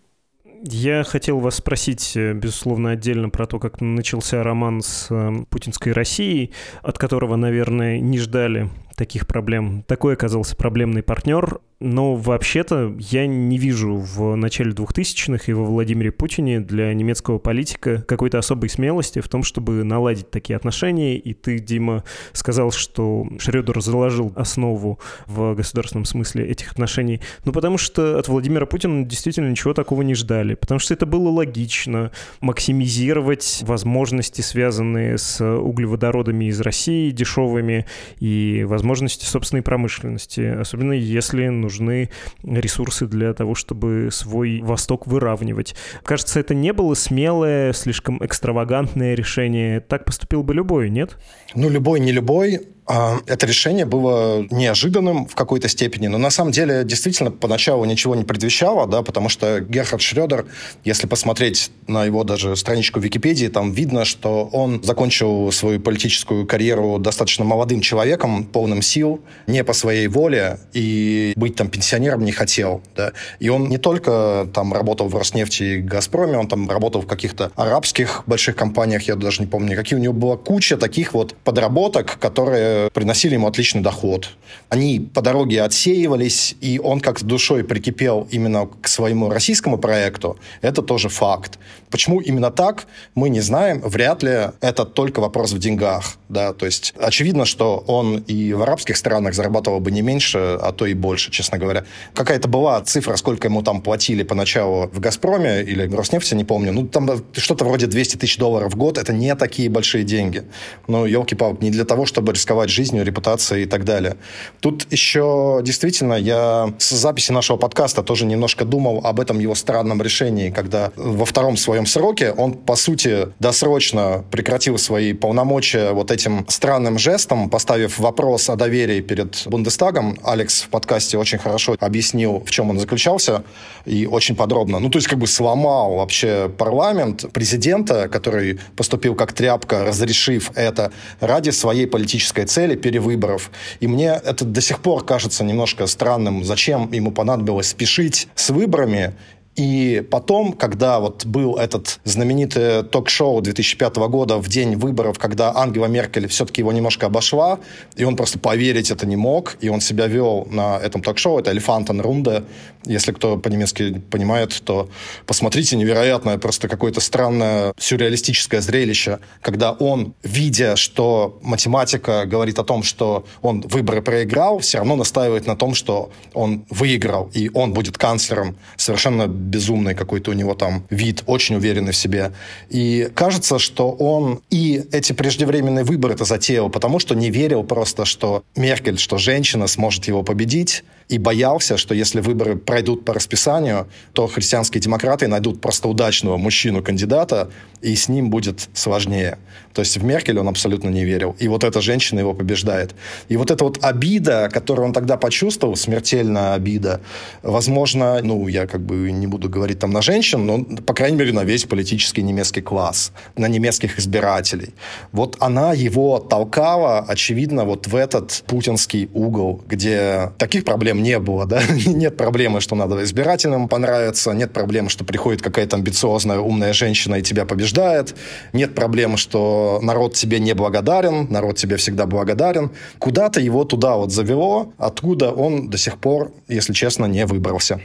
Я хотел вас спросить, э, безусловно, отдельно про то, как начался роман с э, путинской Россией, от которого, наверное, не ждали таких проблем. Такой оказался проблемный партнер. Но вообще-то я не вижу в начале 2000-х и во Владимире Путине для немецкого политика какой-то особой смелости в том, чтобы наладить такие отношения. И ты, Дима, сказал, что Шредер заложил основу в государственном смысле этих отношений. Ну, потому что от Владимира Путина действительно ничего такого не ждали. Потому что это было логично максимизировать возможности, связанные с углеводородами из России, дешевыми, и возможности собственной промышленности. Особенно если нужны ресурсы для того, чтобы свой Восток выравнивать. Кажется, это не было смелое, слишком экстравагантное решение. Так поступил бы любой, нет? Ну, любой, не любой. А, это решение было неожиданным в какой-то степени, но на самом деле действительно поначалу ничего не предвещало, да, потому что Герхард Шредер, если посмотреть на его даже страничку в Википедии, там видно, что он закончил свою политическую карьеру достаточно молодым человеком, полным сил, не по своей воле, и быть там пенсионером не хотел. Да. И он не только там работал в Роснефти и Газпроме, он там работал в каких-то арабских больших компаниях, я даже не помню, какие у него была куча таких вот подработок, которые приносили ему отличный доход. Они по дороге отсеивались, и он как-то душой прикипел именно к своему российскому проекту. Это тоже факт. Почему именно так, мы не знаем. Вряд ли это только вопрос в деньгах. Да? То есть очевидно, что он и в арабских странах зарабатывал бы не меньше, а то и больше, честно говоря. Какая-то была цифра, сколько ему там платили поначалу в «Газпроме» или «Роснефти», не помню. Ну, там что-то вроде 200 тысяч долларов в год. Это не такие большие деньги. Ну, елки-палки, не для того, чтобы рисковать жизнью, репутацией и так далее. Тут еще действительно я с записи нашего подкаста тоже немножко думал об этом его странном решении, когда во втором своем сроке он, по сути, досрочно прекратил свои полномочия вот этим странным жестом, поставив вопрос о доверии перед Бундестагом. Алекс в подкасте очень хорошо объяснил, в чем он заключался, и очень подробно. Ну, то есть как бы сломал вообще парламент президента, который поступил как тряпка, разрешив это ради своей политической цели перевыборов. И мне это до сих пор кажется немножко странным, зачем ему понадобилось спешить с выборами и потом, когда вот был этот знаменитый ток-шоу 2005 года в день выборов, когда Ангела Меркель все-таки его немножко обошла, и он просто поверить это не мог, и он себя вел на этом ток-шоу, это Элефантен Рунде, если кто по-немецки понимает, то посмотрите, невероятное, просто какое-то странное сюрреалистическое зрелище, когда он, видя, что математика говорит о том, что он выборы проиграл, все равно настаивает на том, что он выиграл, и он будет канцлером совершенно безумный какой-то у него там вид, очень уверенный в себе. И кажется, что он и эти преждевременные выборы это затеял, потому что не верил просто, что Меркель, что женщина сможет его победить, и боялся, что если выборы пройдут по расписанию, то христианские демократы найдут просто удачного мужчину-кандидата, и с ним будет сложнее. То есть в Меркель он абсолютно не верил. И вот эта женщина его побеждает. И вот эта вот обида, которую он тогда почувствовал, смертельная обида, возможно, ну, я как бы не буду говорить там на женщин, но, по крайней мере, на весь политический немецкий класс, на немецких избирателей. Вот она его толкала, очевидно, вот в этот путинский угол, где таких проблем не было, да, нет проблемы, что надо избирателям понравиться, нет проблемы, что приходит какая-то амбициозная, умная женщина и тебя побеждает, нет проблемы, что народ тебе не благодарен, народ тебе всегда благодарен. Куда-то его туда вот завело, откуда он до сих пор, если честно, не выбрался.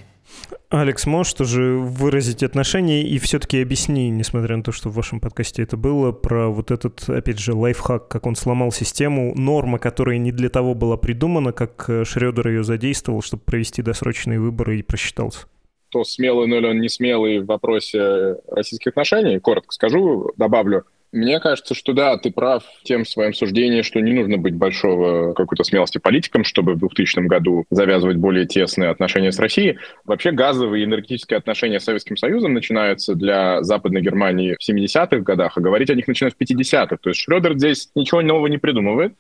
Алекс, можешь тоже выразить отношение и все-таки объясни, несмотря на то, что в вашем подкасте это было, про вот этот, опять же, лайфхак, как он сломал систему, норма, которая не для того была придумана, как э, Шредер ее задействовал, чтобы провести досрочные выборы и просчитался то смелый, или он не смелый в вопросе российских отношений, коротко скажу, добавлю. Мне кажется, что да, ты прав тем в своем суждении, что не нужно быть большого какой-то смелости политиком, чтобы в 2000 году завязывать более тесные отношения с Россией. Вообще газовые и энергетические отношения с Советским Союзом начинаются для Западной Германии в 70-х годах, а говорить о них начинают в 50-х. То есть Шредер здесь ничего нового не придумывает.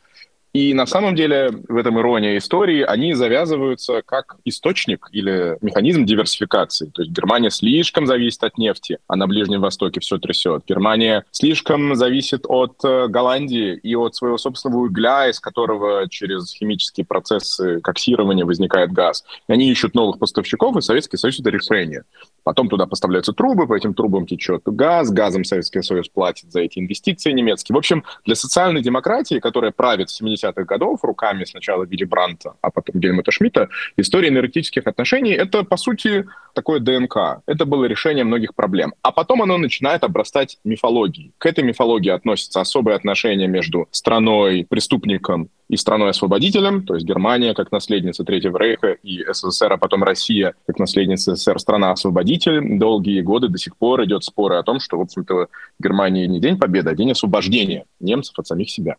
И на самом деле в этом ирония истории, они завязываются как источник или механизм диверсификации. То есть Германия слишком зависит от нефти, а на Ближнем Востоке все трясет. Германия слишком зависит от э, Голландии и от своего собственного угля, из которого через химические процессы коксирования возникает газ. И они ищут новых поставщиков, и Советский Союз — это решение. Потом туда поставляются трубы, по этим трубам течет газ, газом Советский Союз платит за эти инвестиции немецкие. В общем, для социальной демократии, которая правит 70 80-х годов руками сначала Вилли Бранта, а потом Гельмута Шмидта, история энергетических отношений — это, по сути, такое ДНК. Это было решение многих проблем. А потом оно начинает обрастать мифологией. К этой мифологии относятся особые отношения между страной, преступником и страной-освободителем, то есть Германия как наследница Третьего Рейха и СССР, а потом Россия как наследница СССР, страна-освободитель. Долгие годы до сих пор идет споры о том, что, в общем-то, Германии не День Победы, а День освобождения немцев от самих себя.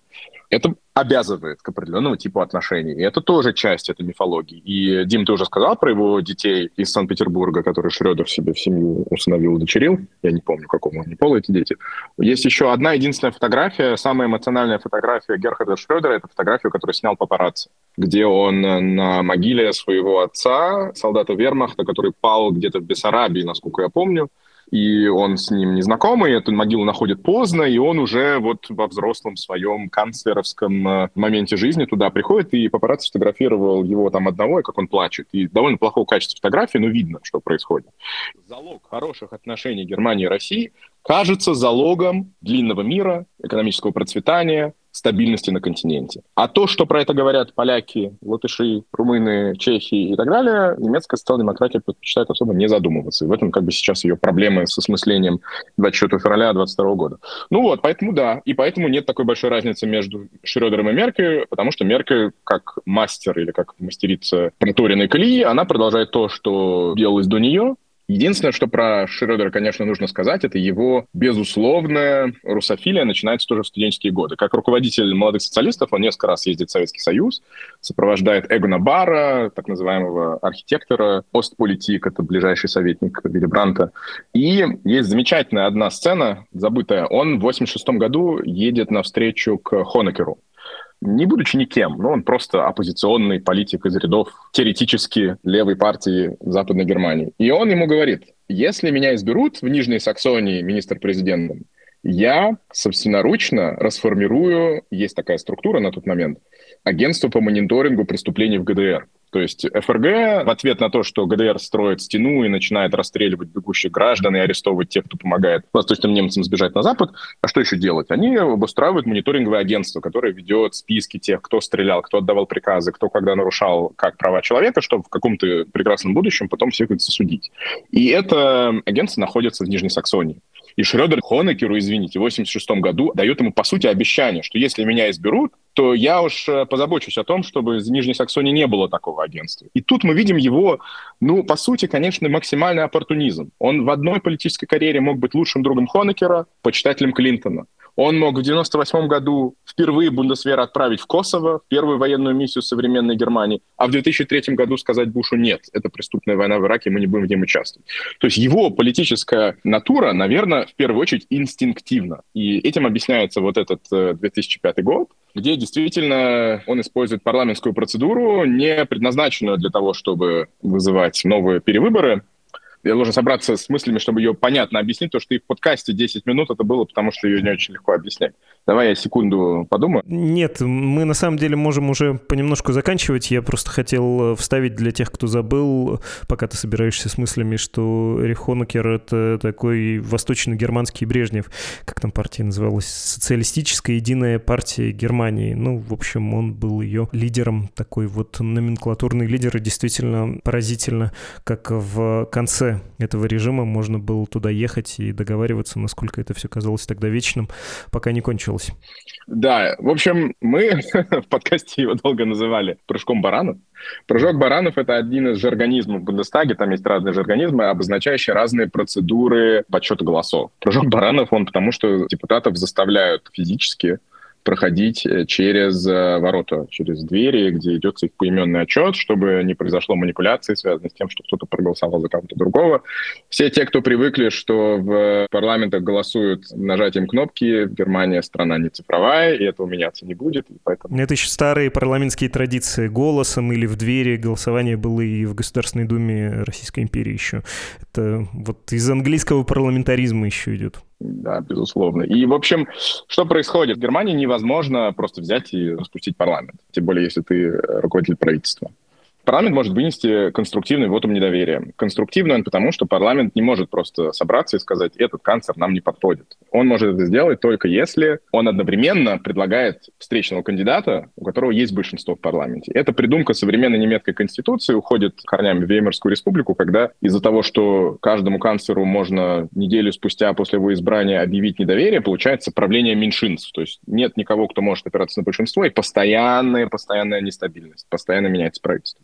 Это обязывает к определенному типу отношений. И это тоже часть этой мифологии. И Дим, ты уже сказал про его детей из Санкт-Петербурга, которые Шредер себе в семью установил, удочерил. Я не помню, какому они пола эти дети. Есть еще одна единственная фотография, самая эмоциональная фотография Герхарда Шредера, это фотография, которую снял папарацци, где он на могиле своего отца, солдата вермахта, который пал где-то в Бессарабии, насколько я помню, и он с ним не знакомый, эту могилу находит поздно, и он уже вот во взрослом своем канцлеровском э, моменте жизни туда приходит, и папарацци сфотографировал его там одного, и как он плачет. И довольно плохого качества фотографии, но видно, что происходит. Залог хороших отношений Германии и России кажется залогом длинного мира, экономического процветания, стабильности на континенте. А то, что про это говорят поляки, латыши, румыны, чехи и так далее, немецкая социал-демократия предпочитает особо не задумываться. И в этом как бы сейчас ее проблемы с осмыслением 24 февраля 22 года. Ну вот, поэтому да. И поэтому нет такой большой разницы между Шрёдером и Меркель, потому что Меркель, как мастер или как мастерица проторенной колеи, она продолжает то, что делалось до нее, Единственное, что про Шредера, конечно, нужно сказать, это его безусловная русофилия начинается тоже в студенческие годы. Как руководитель молодых социалистов он несколько раз ездит в Советский Союз, сопровождает Эгона Бара, так называемого архитектора, постполитик, это ближайший советник Вилли Бранта. И есть замечательная одна сцена, забытая. Он в 86 году едет навстречу к Хонекеру, не будучи никем, но он просто оппозиционный политик из рядов теоретически левой партии Западной Германии. И он ему говорит, если меня изберут в Нижней Саксонии министр-президентом, я собственноручно расформирую, есть такая структура на тот момент, агентство по мониторингу преступлений в ГДР. То есть ФРГ в ответ на то, что ГДР строит стену и начинает расстреливать бегущих граждан и арестовывать тех, кто помогает восточным немцам сбежать на Запад, а что еще делать? Они обустраивают мониторинговое агентство, которое ведет списки тех, кто стрелял, кто отдавал приказы, кто когда нарушал как права человека, чтобы в каком-то прекрасном будущем потом всех их засудить. И это агентство находится в Нижней Саксонии. И Шредер Хонекеру, извините, в 86 году дает ему, по сути, обещание, что если меня изберут, то я уж э, позабочусь о том, чтобы в Нижней Саксонии не было такого агентства. И тут мы видим его, ну, по сути, конечно, максимальный оппортунизм. Он в одной политической карьере мог быть лучшим другом Хонекера, почитателем Клинтона. Он мог в 98 году впервые Бундесвер отправить в Косово, в первую военную миссию современной Германии, а в 2003 году сказать Бушу «нет, это преступная война в Ираке, мы не будем в нем участвовать». То есть его политическая натура, наверное, в первую очередь инстинктивна. И этим объясняется вот этот 2005 э, год, где действительно он использует парламентскую процедуру, не предназначенную для того, чтобы вызывать новые перевыборы, я должен собраться с мыслями, чтобы ее понятно объяснить, то, что и в подкасте 10 минут это было, потому что ее не очень легко объяснять. Давай я секунду подумаю. Нет, мы на самом деле можем уже понемножку заканчивать. Я просто хотел э, вставить для тех, кто забыл, пока ты собираешься с мыслями, что Эрих Хонекер — это такой восточно-германский Брежнев, как там партия называлась, социалистическая единая партия Германии. Ну, в общем, он был ее лидером, такой вот номенклатурный лидер, и действительно поразительно, как в конце этого режима можно было туда ехать и договариваться, насколько это все казалось тогда вечным, пока не кончилось закончилось. Да, в общем, мы в подкасте его долго называли прыжком баранов. Прыжок баранов — это один из жаргонизмов в Бундестаге, там есть разные жаргонизмы, обозначающие разные процедуры подсчета голосов. Прыжок баранов, он потому что депутатов заставляют физически проходить э, через э, ворота, через двери, где идет их поименный отчет, чтобы не произошло манипуляции, связанной с тем, что кто-то проголосовал за кого-то другого. Все те, кто привыкли, что в парламентах голосуют нажатием кнопки, Германия страна не цифровая, и этого меняться не будет. Поэтому... Это еще старые парламентские традиции. Голосом или в двери голосование было и в Государственной Думе Российской империи еще. Это вот из английского парламентаризма еще идет. Да, безусловно. И, в общем, что происходит? В Германии невозможно просто взять и распустить парламент, тем более, если ты руководитель правительства. Парламент может вынести конструктивный вотум недоверия. Конструктивный он потому, что парламент не может просто собраться и сказать, этот канцлер нам не подходит. Он может это сделать только если он одновременно предлагает встречного кандидата, у которого есть большинство в парламенте. Эта придумка современной немецкой конституции уходит корнями в Веймарскую республику, когда из-за того, что каждому канцлеру можно неделю спустя после его избрания объявить недоверие, получается правление меньшинств. То есть нет никого, кто может опираться на большинство, и постоянная, постоянная нестабильность, постоянно меняется правительство.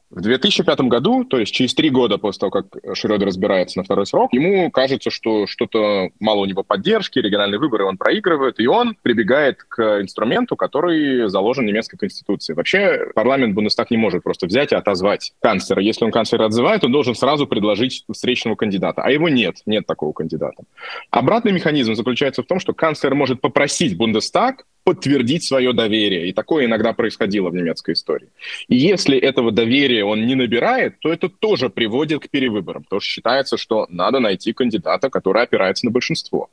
В 2005 году, то есть через три года после того, как Шрёдер разбирается на второй срок, ему кажется, что что-то мало у него поддержки, региональные выборы он проигрывает, и он прибегает к инструменту, который заложен в немецкой конституции. Вообще парламент Бундестаг не может просто взять и отозвать канцлера. Если он канцлера отзывает, он должен сразу предложить встречного кандидата. А его нет, нет такого кандидата. Обратный механизм заключается в том, что канцлер может попросить Бундестаг подтвердить свое доверие. И такое иногда происходило в немецкой истории. И если этого доверия он не набирает, то это тоже приводит к перевыборам. Потому что считается, что надо найти кандидата, который опирается на большинство.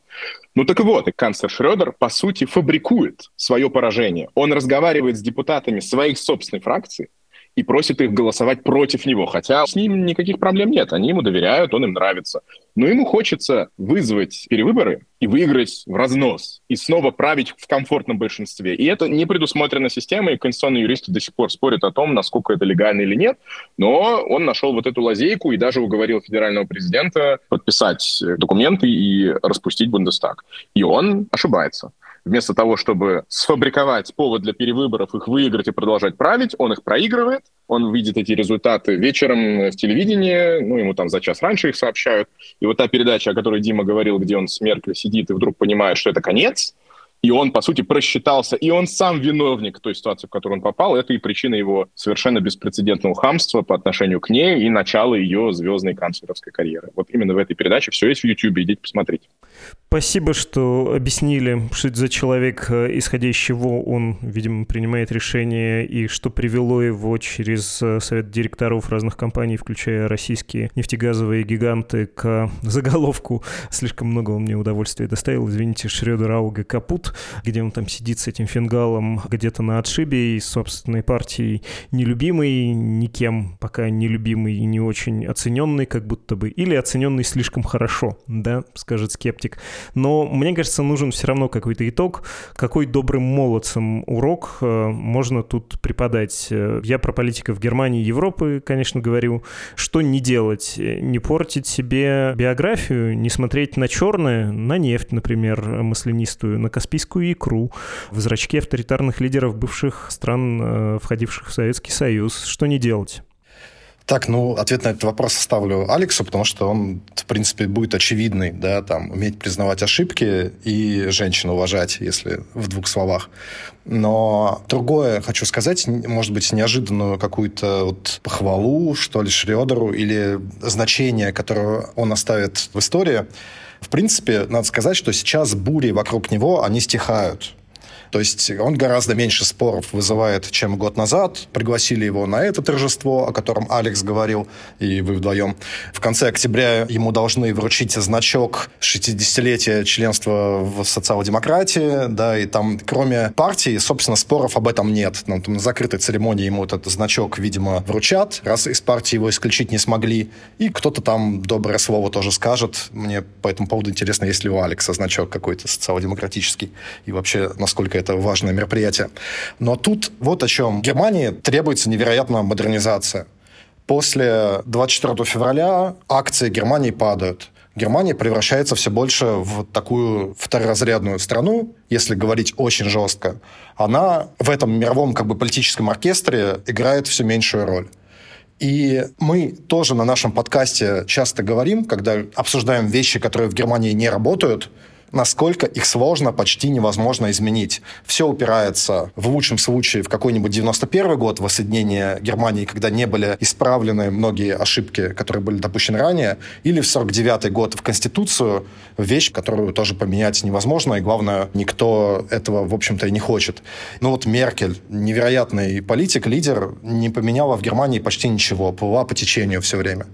Ну так вот, и канцлер Шредер, по сути, фабрикует свое поражение. Он разговаривает с депутатами своих собственной фракции, и просит их голосовать против него. Хотя с ним никаких проблем нет. Они ему доверяют, он им нравится. Но ему хочется вызвать перевыборы и выиграть в разнос. И снова править в комфортном большинстве. И это не предусмотрено системой. И конституционные юристы до сих пор спорят о том, насколько это легально или нет. Но он нашел вот эту лазейку и даже уговорил федерального президента подписать документы и распустить Бундестаг. И он ошибается. Вместо того, чтобы сфабриковать повод для перевыборов, их выиграть и продолжать править, он их проигрывает, он видит эти результаты вечером в телевидении, ну, ему там за час раньше их сообщают. И вот та передача, о которой Дима говорил, где он с Меркель сидит и вдруг понимает, что это конец, и он, по сути, просчитался, и он сам виновник той ситуации, в которую он попал. Это и причина его совершенно беспрецедентного хамства по отношению к ней и начало ее звездной канцлеровской карьеры. Вот именно в этой передаче все есть в YouTube, идите посмотрите. Спасибо, что объяснили, что это за человек, э, исходя из чего он, видимо, принимает решения, и что привело его через э, совет директоров разных компаний, включая российские нефтегазовые гиганты, к заголовку. Слишком много он мне удовольствия доставил. Извините, Шредер Ауга Капут, где он там сидит с этим фингалом где-то на отшибе и собственной партией нелюбимый, никем пока нелюбимый и не очень оцененный, как будто бы, или оцененный слишком хорошо, да, скажет скептик. Но мне кажется, нужен все равно какой-то итог, какой добрым молодцам урок э, можно тут преподать. Э, я про политиков Германии и Европы, конечно, говорю, что не делать, не портить себе биографию, не смотреть на черное, на нефть, например, маслянистую, на Каспийскую икру, в зрачки авторитарных лидеров бывших стран, э, входивших в Советский Союз. Что не делать? Так, ну, ответ на этот вопрос оставлю Алексу, потому что он, в принципе, будет очевидный, да, там, уметь признавать ошибки и женщину уважать, если в двух словах. Но другое хочу сказать, может быть, неожиданную какую-то вот похвалу, что ли, Шредеру или значение, которое он оставит в истории. В принципе, надо сказать, что сейчас бури вокруг него, они стихают. То есть он гораздо меньше споров вызывает, чем год назад. Пригласили его на это торжество, о котором Алекс говорил, и вы вдвоем. В конце октября ему должны вручить значок 60-летия членства в социал-демократии, да, и там кроме партии, собственно, споров об этом нет. Ну, на закрытой церемонии ему этот значок, видимо, вручат, раз из партии его исключить не смогли. И кто-то там доброе слово тоже скажет. Мне по этому поводу интересно, есть ли у Алекса значок какой-то социал-демократический, и вообще, насколько это важное мероприятие. Но тут вот о чем. Германии требуется невероятная модернизация. После 24 февраля акции Германии падают. Германия превращается все больше в такую второразрядную страну, если говорить очень жестко. Она в этом мировом как бы политическом оркестре играет все меньшую роль. И мы тоже на нашем подкасте часто говорим, когда обсуждаем вещи, которые в Германии не работают, насколько их сложно, почти невозможно изменить. Все упирается в лучшем случае в какой-нибудь 91 год воссоединения Германии, когда не были исправлены многие ошибки, которые были допущены ранее, или в 49 год в Конституцию, вещь, которую тоже поменять невозможно, и главное, никто этого, в общем-то, и не хочет. Ну вот Меркель, невероятный политик, лидер, не поменяла в Германии почти ничего, плыла по течению все время.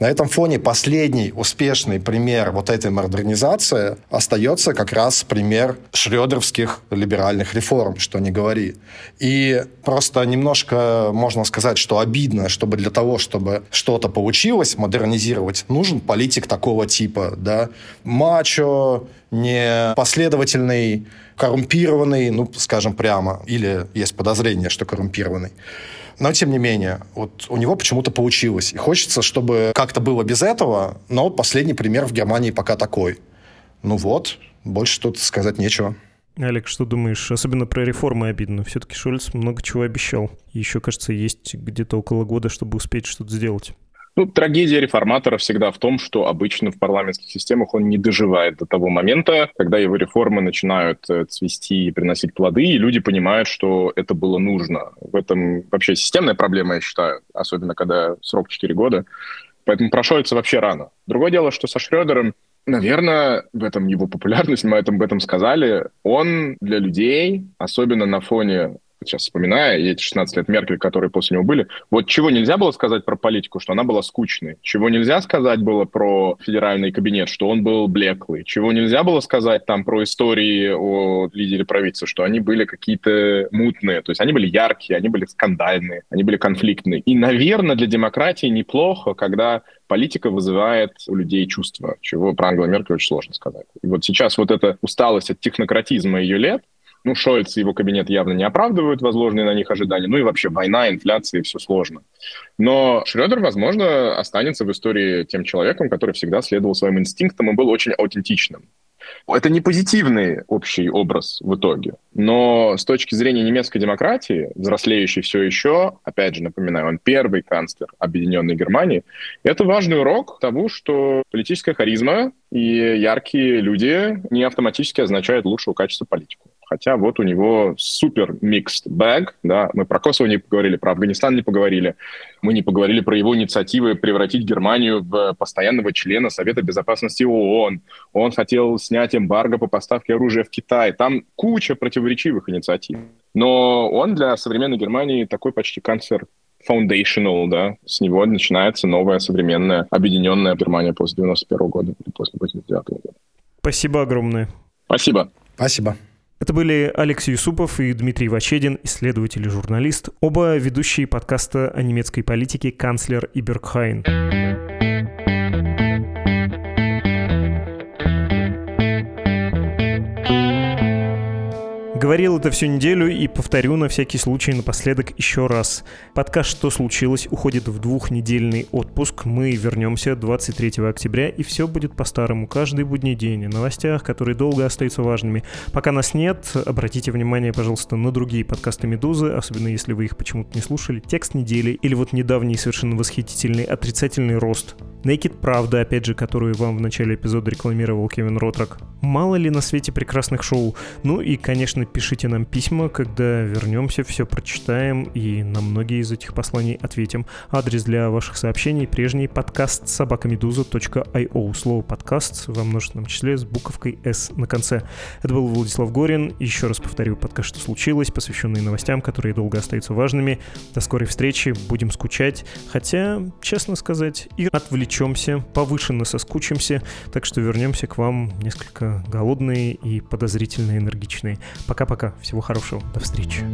На этом фоне последний успешный пример вот этой модернизации остается как раз пример шредеровских либеральных реформ, что не говори. И просто немножко можно сказать, что обидно, чтобы для того, чтобы что-то получилось, модернизировать, нужен политик такого типа, да, мачо, непоследовательный, коррумпированный, ну, скажем прямо, или есть подозрение, что коррумпированный. Но, тем не менее, вот у него почему-то получилось. И хочется, чтобы как-то было без этого, но последний пример в Германии пока такой. Ну вот, больше тут сказать нечего. Олег, что думаешь? Особенно про реформы обидно. Все-таки Шольц много чего обещал. Еще, кажется, есть где-то около года, чтобы успеть что-то сделать. Ну, трагедия реформатора всегда в том, что обычно в парламентских системах он не доживает до того момента, когда его реформы начинают э, цвести и приносить плоды, и люди понимают, что это было нужно. В этом вообще системная проблема, я считаю, особенно когда срок 4 года. Поэтому про Шольца вообще рано. Другое дело, что со Шредером Наверное, в этом его популярность, мы об этом сказали, он для людей, особенно на фоне сейчас вспоминая, и эти 16 лет Меркель, которые после него были, вот чего нельзя было сказать про политику, что она была скучной, чего нельзя сказать было про федеральный кабинет, что он был блеклый, чего нельзя было сказать там про истории о лидере правительства, что они были какие-то мутные, то есть они были яркие, они были скандальные, они были конфликтные. И, наверное, для демократии неплохо, когда политика вызывает у людей чувства, чего про Ангела Меркель очень сложно сказать. И вот сейчас вот эта усталость от технократизма ее лет, ну, Шольц и его кабинет явно не оправдывают возложенные на них ожидания. Ну и вообще война, инфляция, и все сложно. Но Шредер, возможно, останется в истории тем человеком, который всегда следовал своим инстинктам и был очень аутентичным. Это не позитивный общий образ в итоге, но с точки зрения немецкой демократии, взрослеющей все еще, опять же, напоминаю, он первый канцлер Объединенной Германии, это важный урок того, что политическая харизма и яркие люди не автоматически означают лучшего качества политику хотя вот у него супер mixed bag, да, мы про Косово не поговорили, про Афганистан не поговорили, мы не поговорили про его инициативы превратить Германию в постоянного члена Совета Безопасности ООН, он хотел снять эмбарго по поставке оружия в Китай, там куча противоречивых инициатив, но он для современной Германии такой почти канцлер foundational, да, с него начинается новая современная объединенная Германия после 91 года или после 89 года. Спасибо огромное. Спасибо. Спасибо. Это были Алексей Юсупов и Дмитрий Вачедин, исследователь и журналист, оба ведущие подкаста о немецкой политике «Канцлер и Бергхайн». Говорил это всю неделю и повторю на всякий случай напоследок еще раз. Подкаст «Что случилось?» уходит в двухнедельный отпуск. Мы вернемся 23 октября, и все будет по-старому. Каждый будний день. О новостях, которые долго остаются важными. Пока нас нет, обратите внимание, пожалуйста, на другие подкасты «Медузы», особенно если вы их почему-то не слушали. «Текст недели» или вот недавний совершенно восхитительный «Отрицательный рост». Naked Правда, опять же, которую вам в начале эпизода рекламировал Кевин Ротрак. Мало ли на свете прекрасных шоу. Ну и, конечно, пишите нам письма, когда вернемся, все прочитаем и на многие из этих посланий ответим. Адрес для ваших сообщений прежний подкаст собакамедуза.io. Слово подкаст во множественном числе с буковкой S на конце. Это был Владислав Горин. Еще раз повторю, подкаст «Что случилось?», посвященный новостям, которые долго остаются важными. До скорой встречи, будем скучать. Хотя, честно сказать, и отвлечемся, повышенно соскучимся, так что вернемся к вам несколько голодные и подозрительно энергичные. Пока-пока, всего хорошего, до встречи.